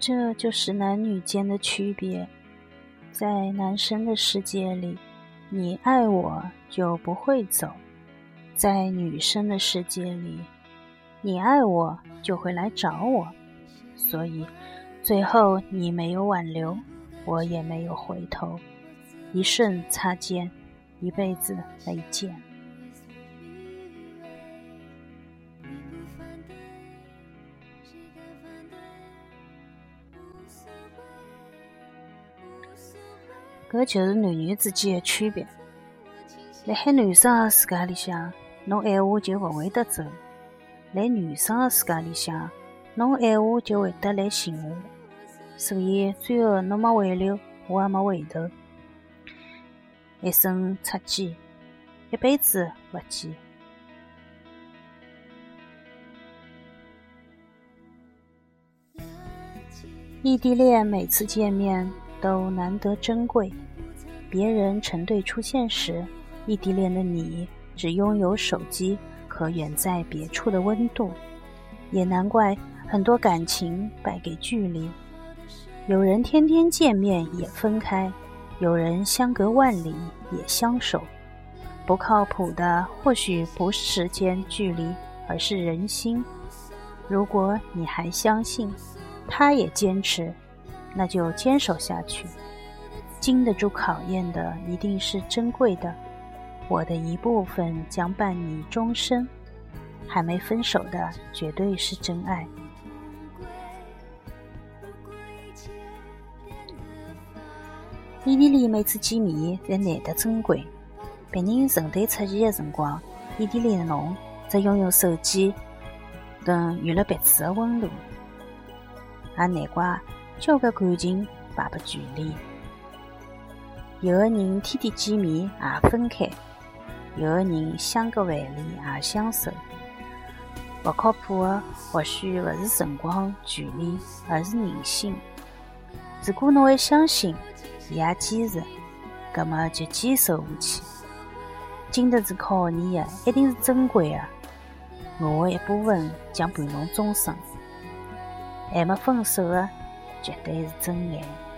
这就是男女间的区别。在男生的世界里，你爱我就不会走；在女生的世界里，你爱我就会来找我。所以，最后你没有挽留，我也没有回头，一瞬擦肩，一辈子没见。搿就是男女之间的区别。辣海男生的世界里向，侬爱我就勿会得走；辣女生的世界里向，侬爱我就会得来寻我。所以最后侬没挽留，我也没回头，一生擦肩，一辈子勿见。异地恋每次见面。都难得珍贵。别人成对出现时，异地恋的你只拥有手机和远在别处的温度。也难怪很多感情败给距离。有人天天见面也分开，有人相隔万里也相守。不靠谱的或许不是时间距离，而是人心。如果你还相信，他也坚持。那就坚守下去，经得住考验的一定是珍贵的。我的一部分将伴你终身，还没分手的绝对是真爱。异地恋每次见面侪难得珍贵，别人成对出现的辰光，异地恋的侬则拥有手机等娱乐彼此的温度，也难怪。交关感情摆拨距离，有的人天天见面也分开，有的人相隔万里也相守。勿靠谱的或许勿是辰光、距离，而是人心。如果侬还相信，伊也坚持，葛么就坚守下去。经得住考验的，一定是珍贵的。我的一部分将伴侬终生，还没分手的。绝对是真爱。